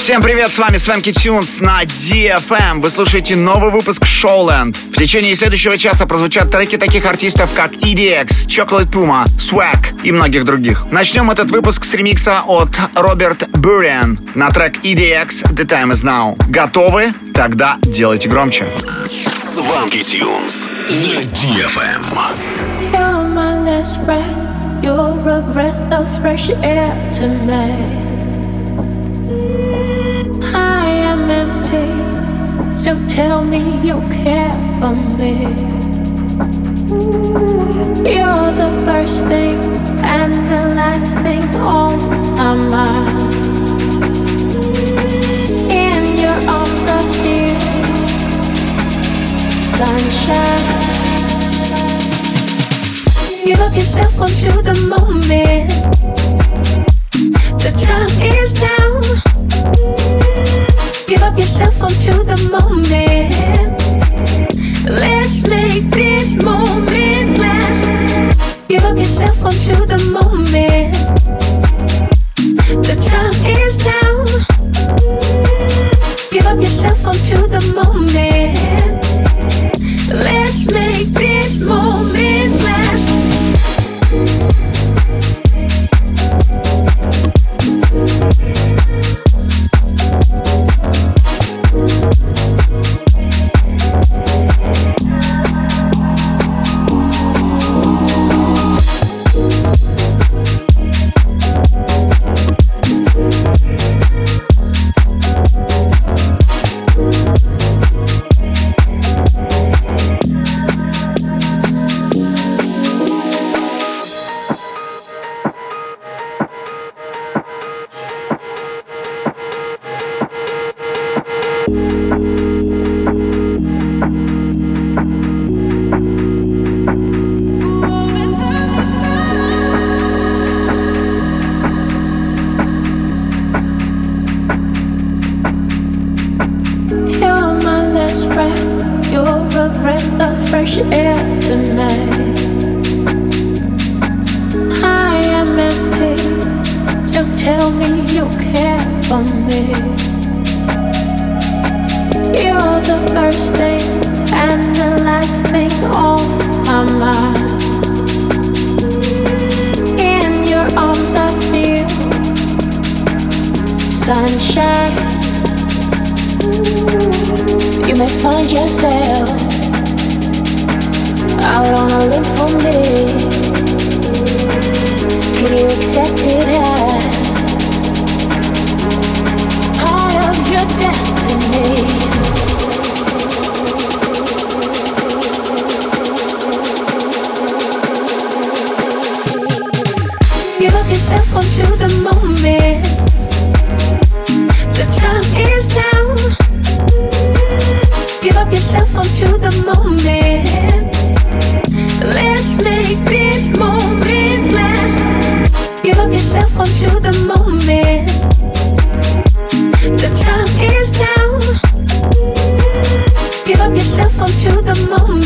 Всем привет, с вами Свенки Тюнс на DFM. Вы слушаете новый выпуск Showland. В течение следующего часа прозвучат треки таких артистов, как EDX, Chocolate Puma, Swag и многих других. Начнем этот выпуск с ремикса от Роберт Буриан на трек EDX The Time Is Now. Готовы? Тогда делайте громче. Сванки Тюнс на DFM. You're my last breath, you're a breath of fresh air to empty. So tell me you care for me. You're the first thing and the last thing on my mind. In your arms are here, sunshine. Give up yourself onto the moment. The time is now. Give up yourself onto the moment. Let's make this moment last. Give up yourself onto the moment. up yourself onto the moment. The time is now. Give up yourself onto the moment.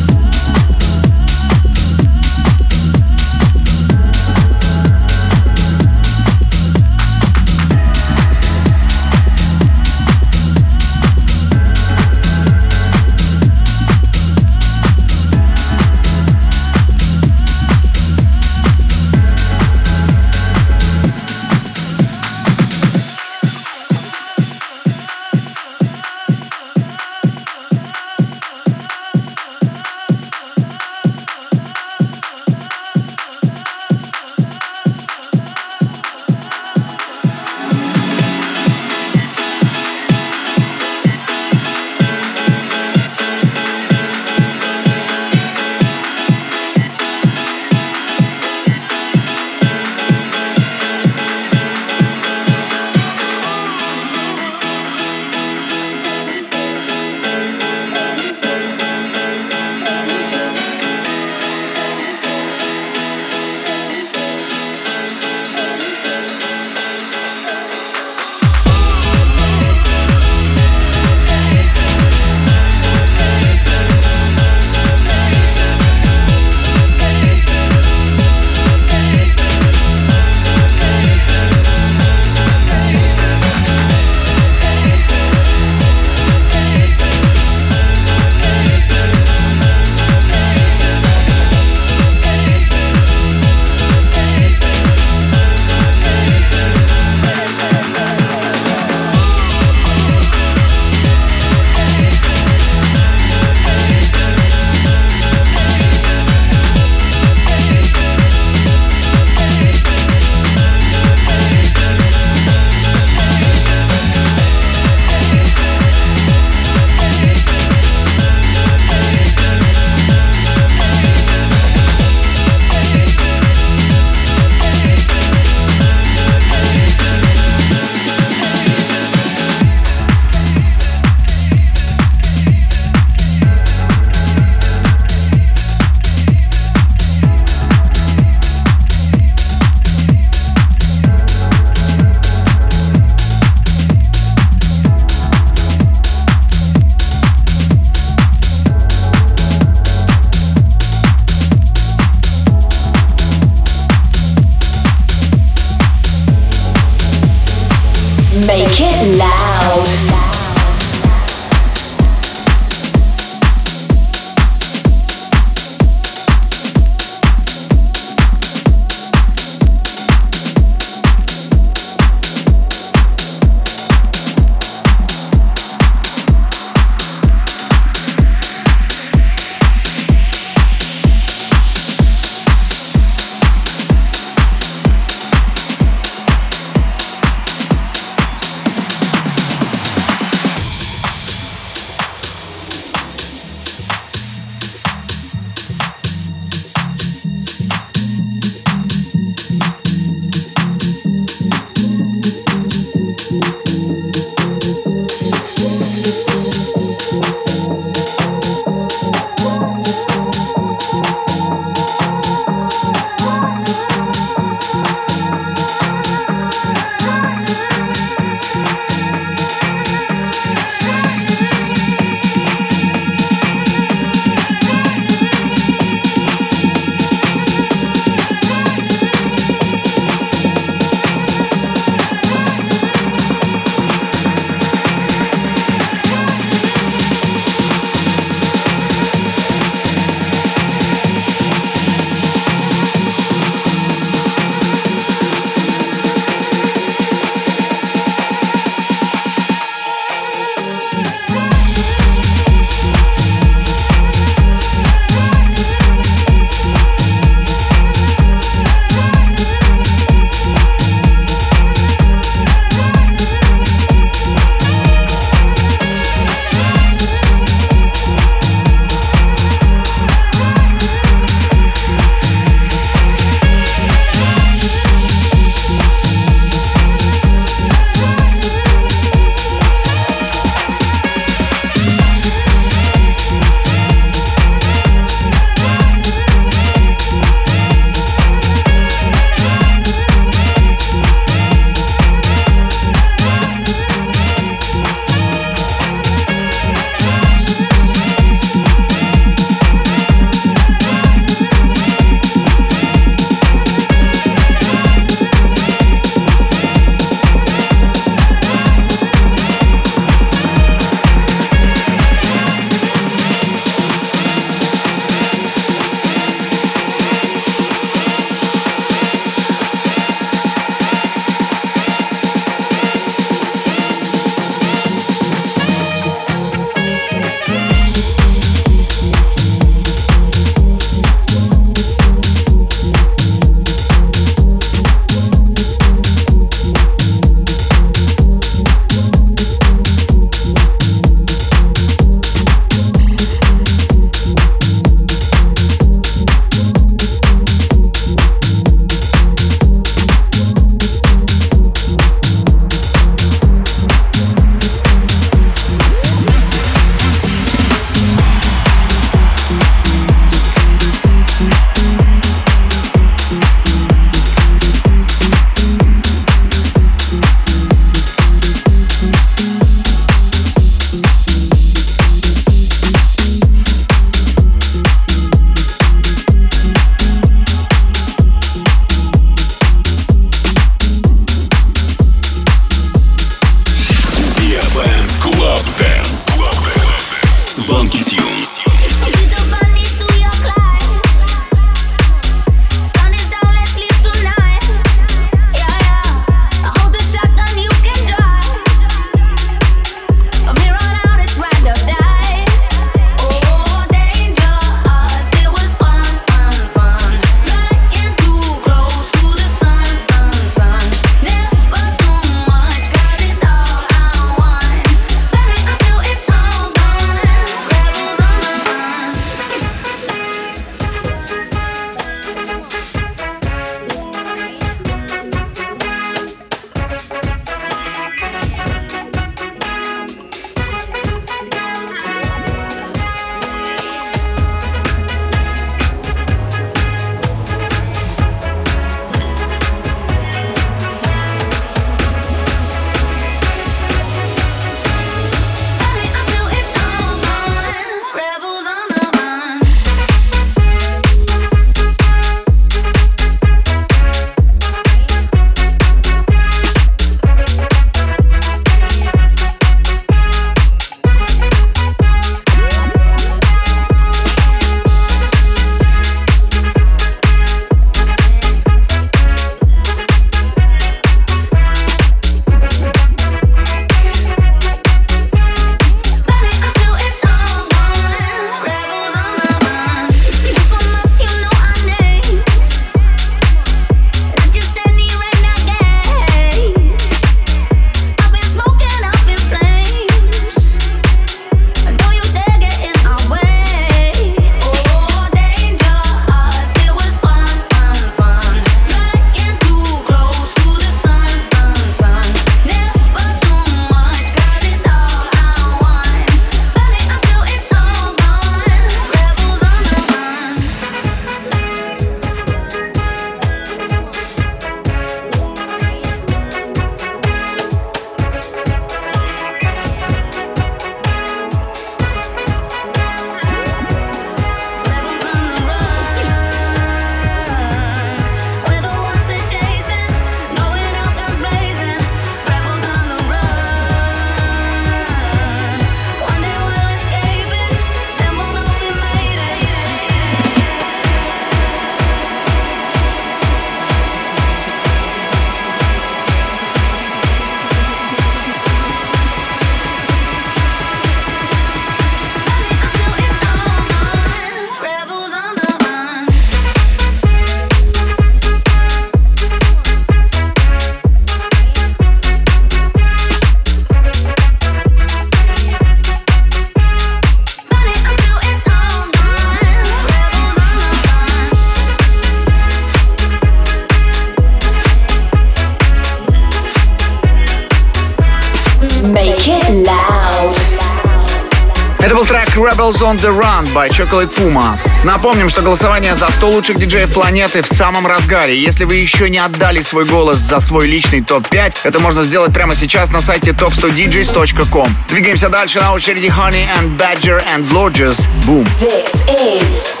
Rebels on the Run by Chocolate Puma. Напомним, что голосование за 100 лучших диджеев планеты в самом разгаре. Если вы еще не отдали свой голос за свой личный топ-5, это можно сделать прямо сейчас на сайте top100djs.com. Двигаемся дальше на очереди Honey and Badger and Lodges. Boom. This is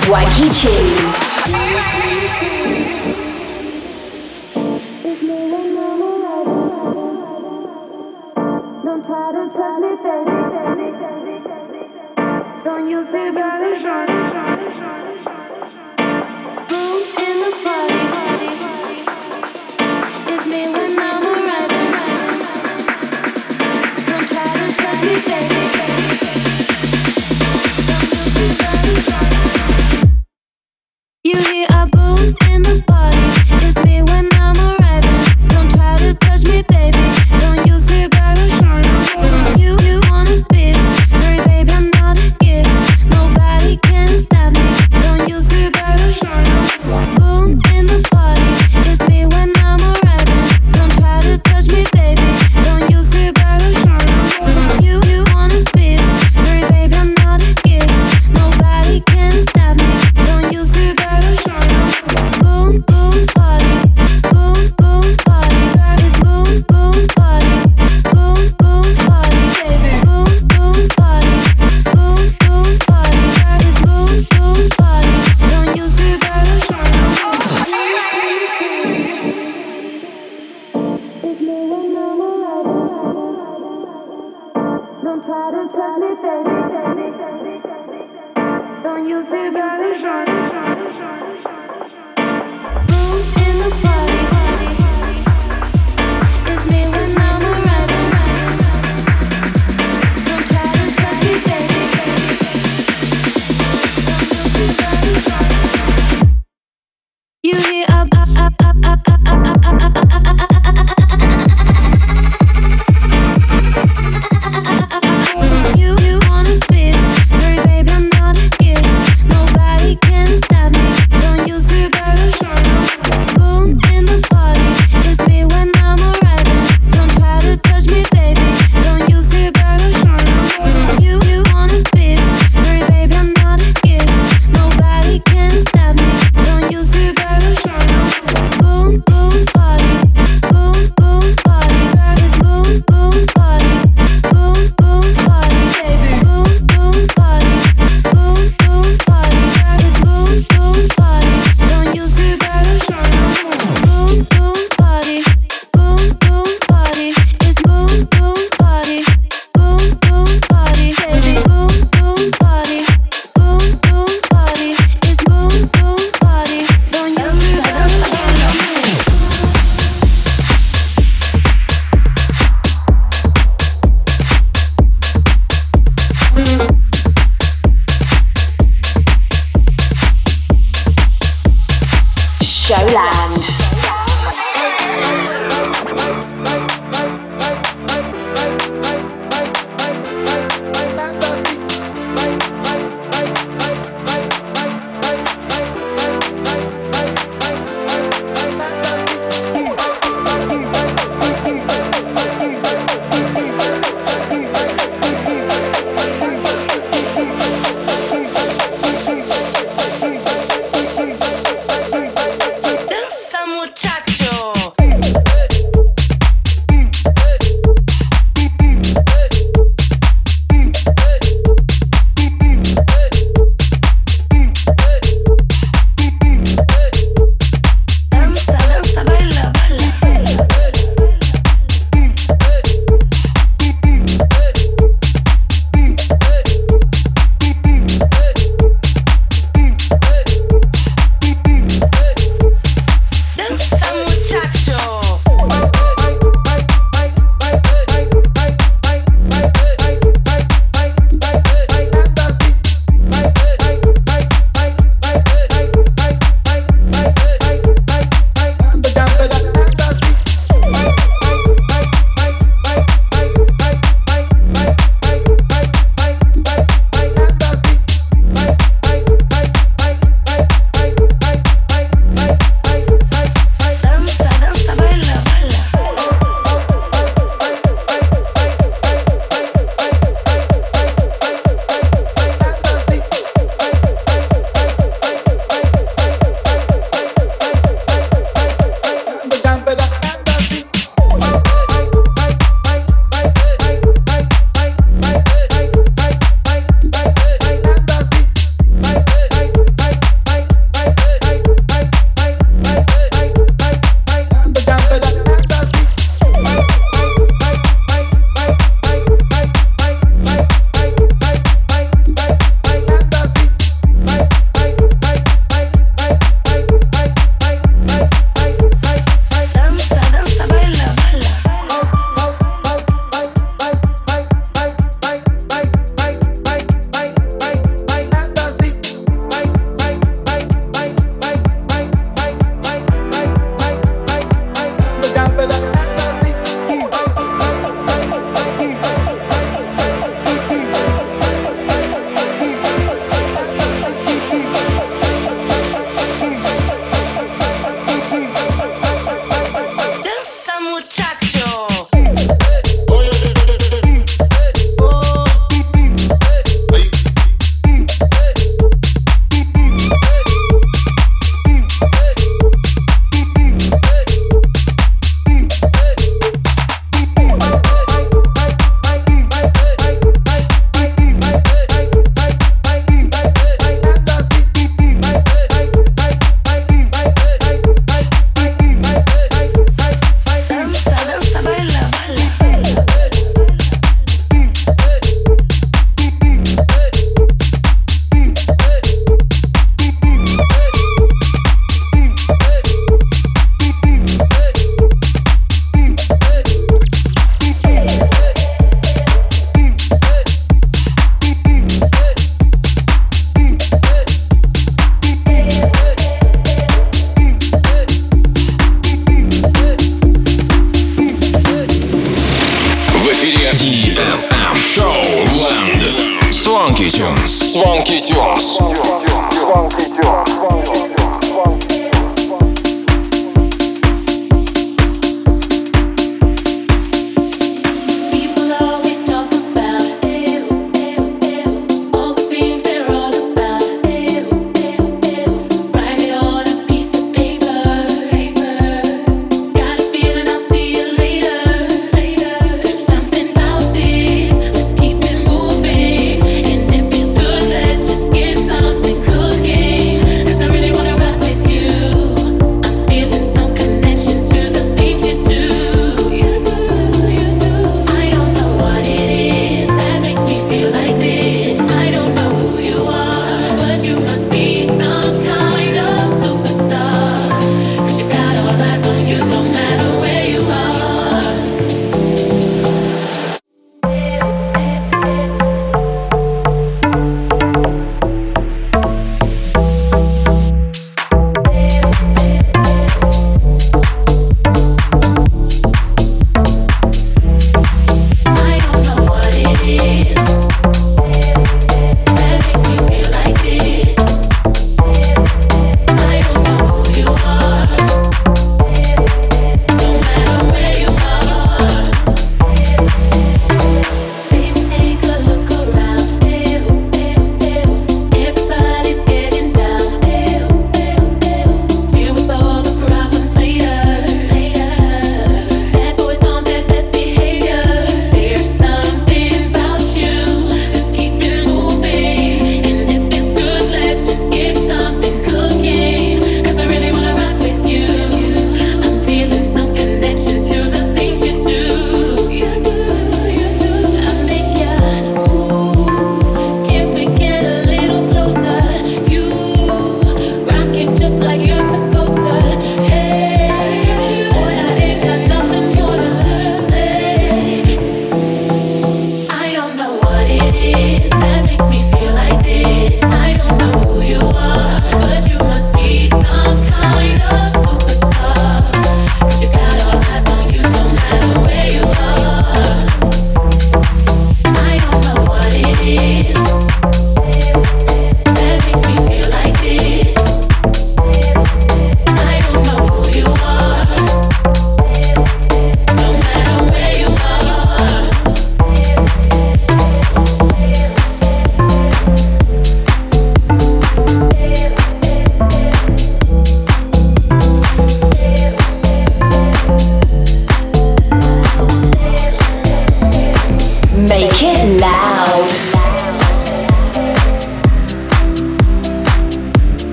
Swaggy Cheese. Be better, shine. Funky Tunes. Funky Tunes. Tunes.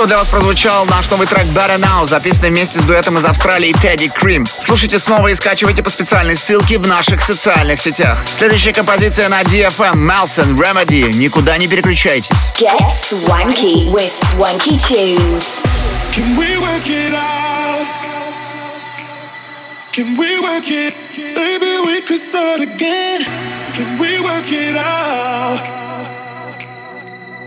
что для вас прозвучал наш новый трек Better Now, записанный вместе с дуэтом из Австралии Teddy Cream. Слушайте снова и скачивайте по специальной ссылке в наших социальных сетях. Следующая композиция на DFM Melson Remedy. Никуда не переключайтесь. Get swanky with swanky tunes. Can we work it out? Can we work it? Maybe we could start again. Can we work it out?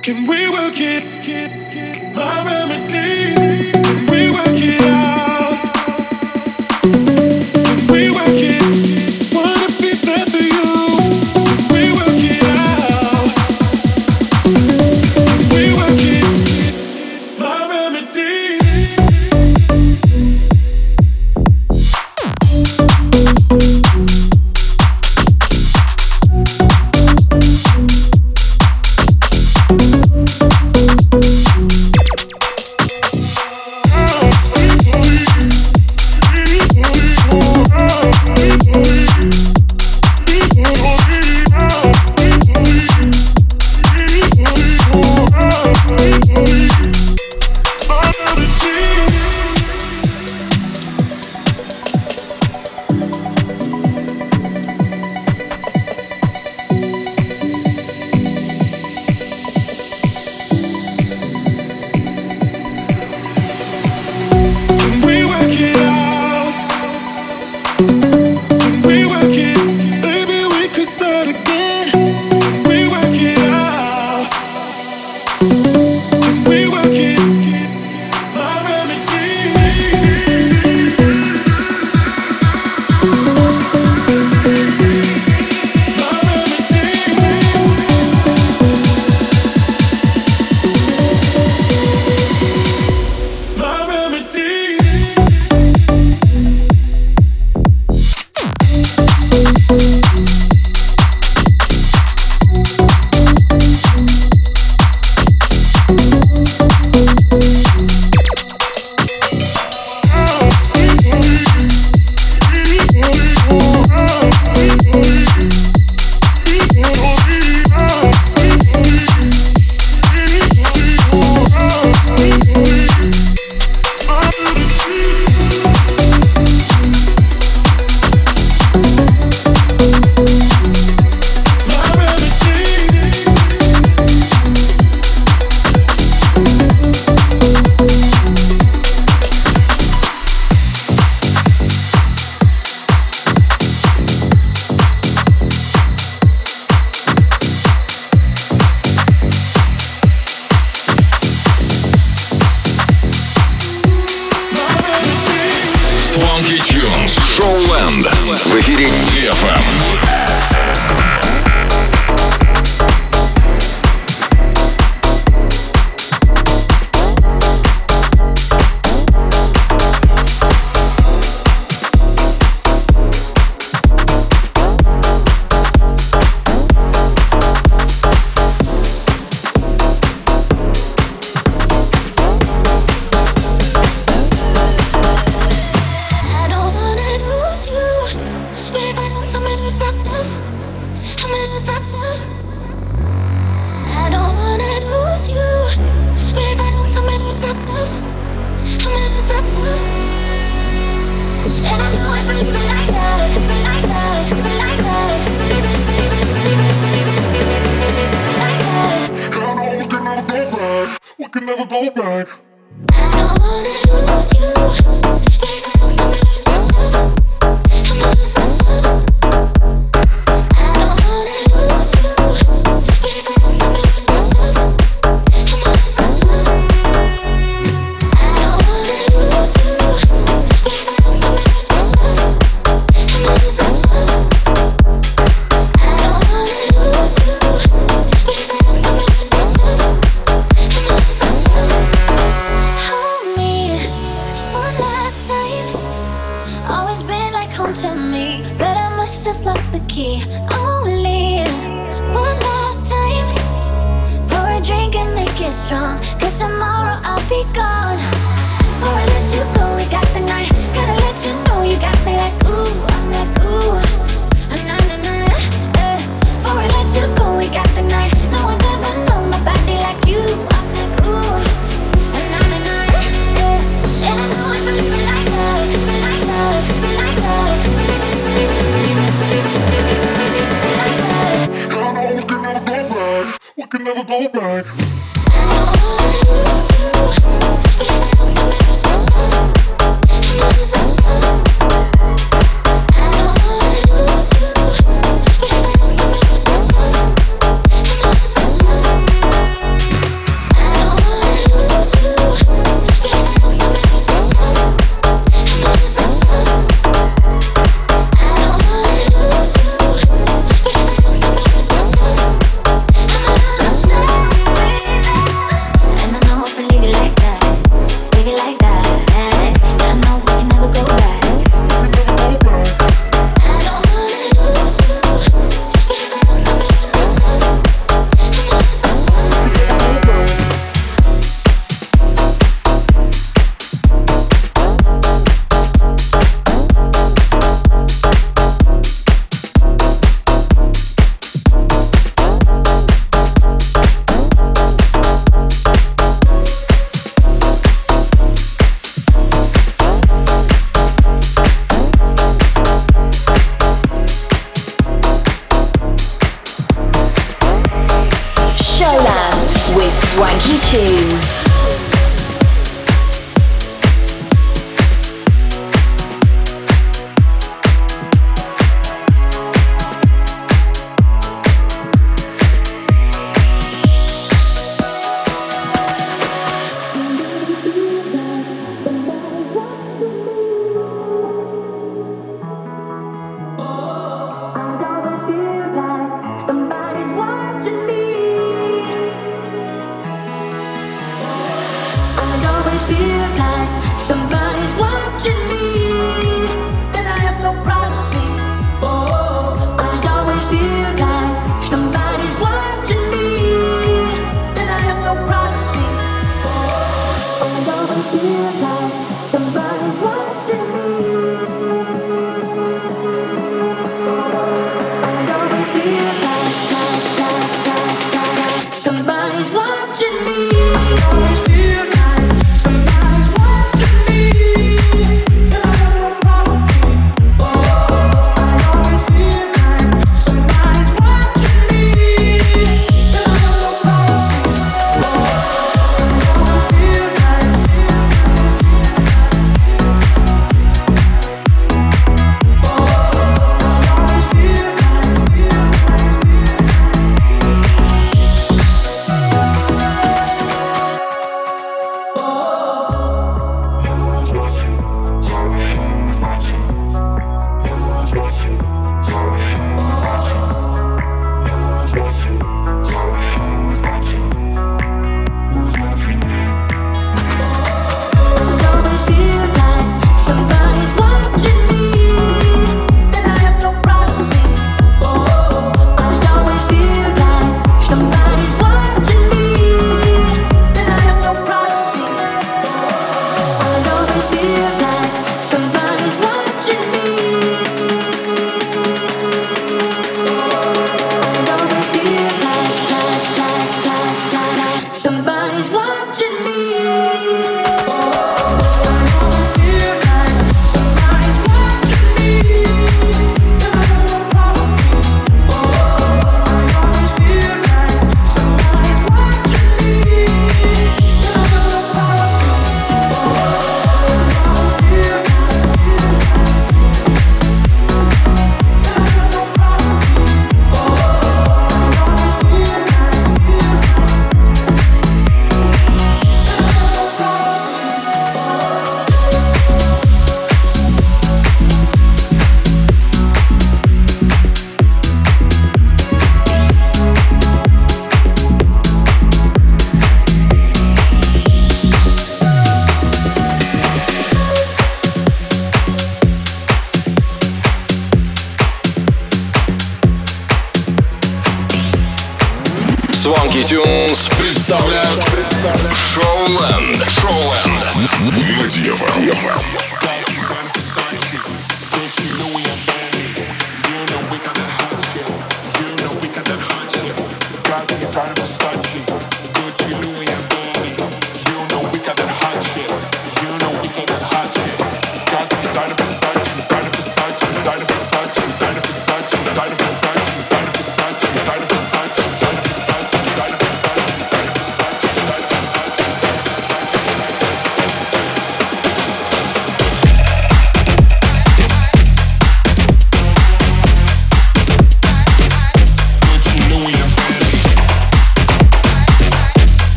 Can we work it? my remedy. We work it out. strong. Cause tomorrow I'll be gone.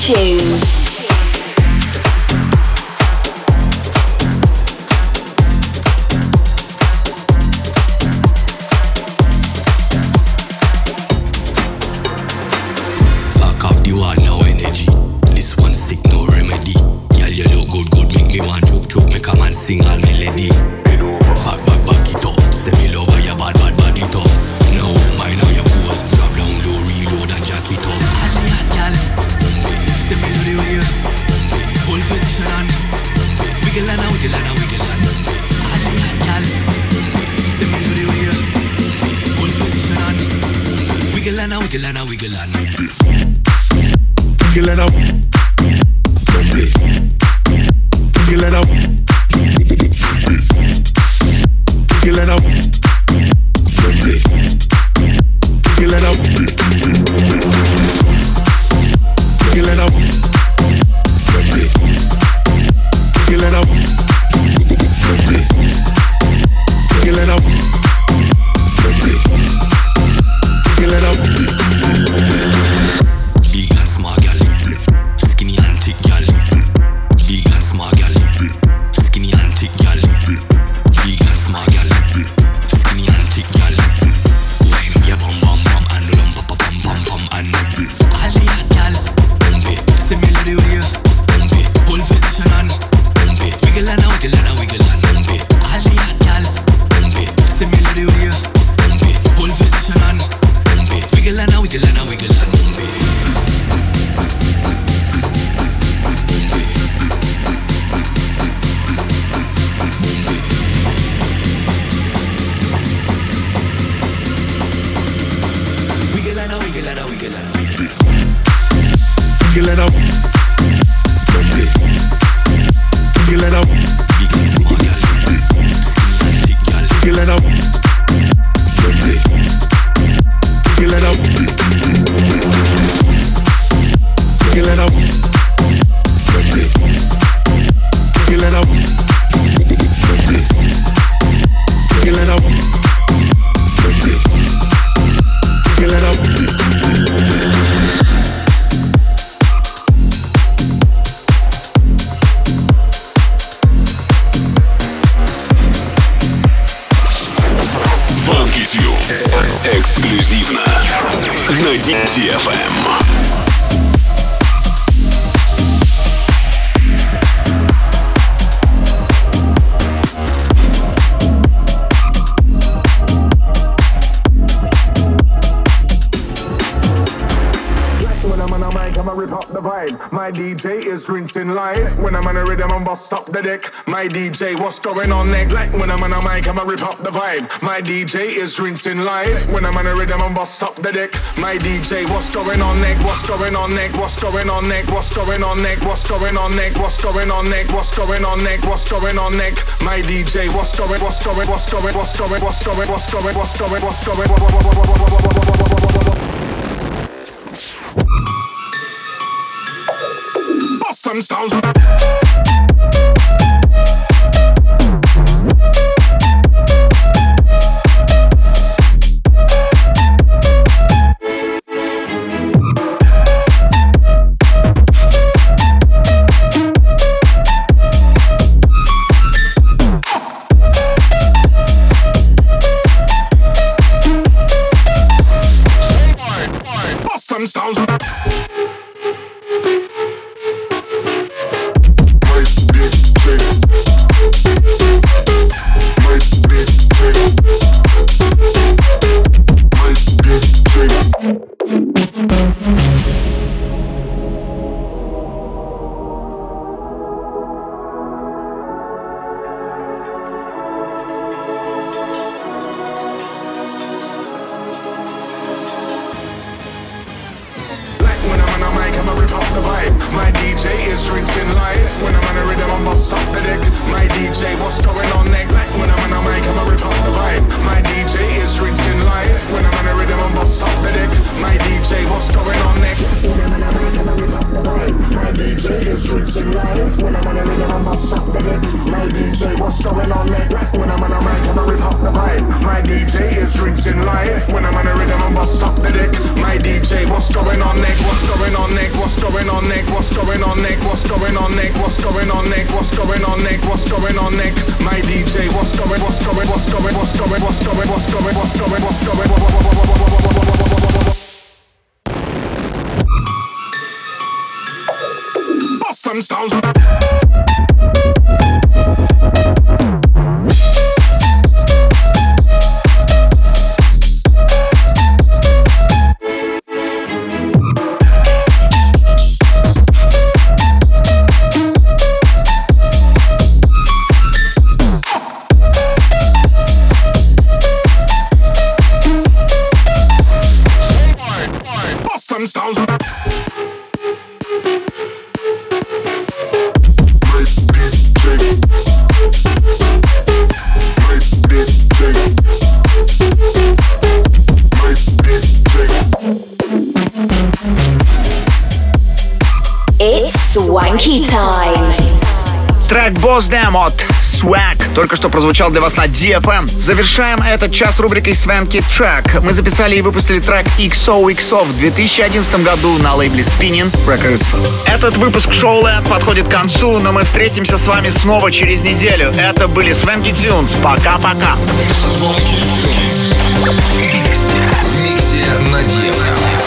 iTunes. wiggle and I wiggle and I wiggle. and what's going on neglect when I'm on a mic I'ma rip up the vibe my DJ is rinsing live when I'm on a rhythm and bust up the deck my DJ what's going on neck what's going on neck what's going on neck what's going on neck what's going on neck what's going on neck what's going on neck what's going on neck my DJ what's going what's going what's going what's going what's going what's going what's going what's going what's going Bust them sounds только что прозвучал для вас на DFM. Завершаем этот час рубрикой Свенки Трек. Мы записали и выпустили трек XOXO в 2011 году на лейбле Spinning Records. Этот выпуск шоу LED подходит к концу, но мы встретимся с вами снова через неделю. Это были Свенки Тюнс. Пока-пока. На DFM.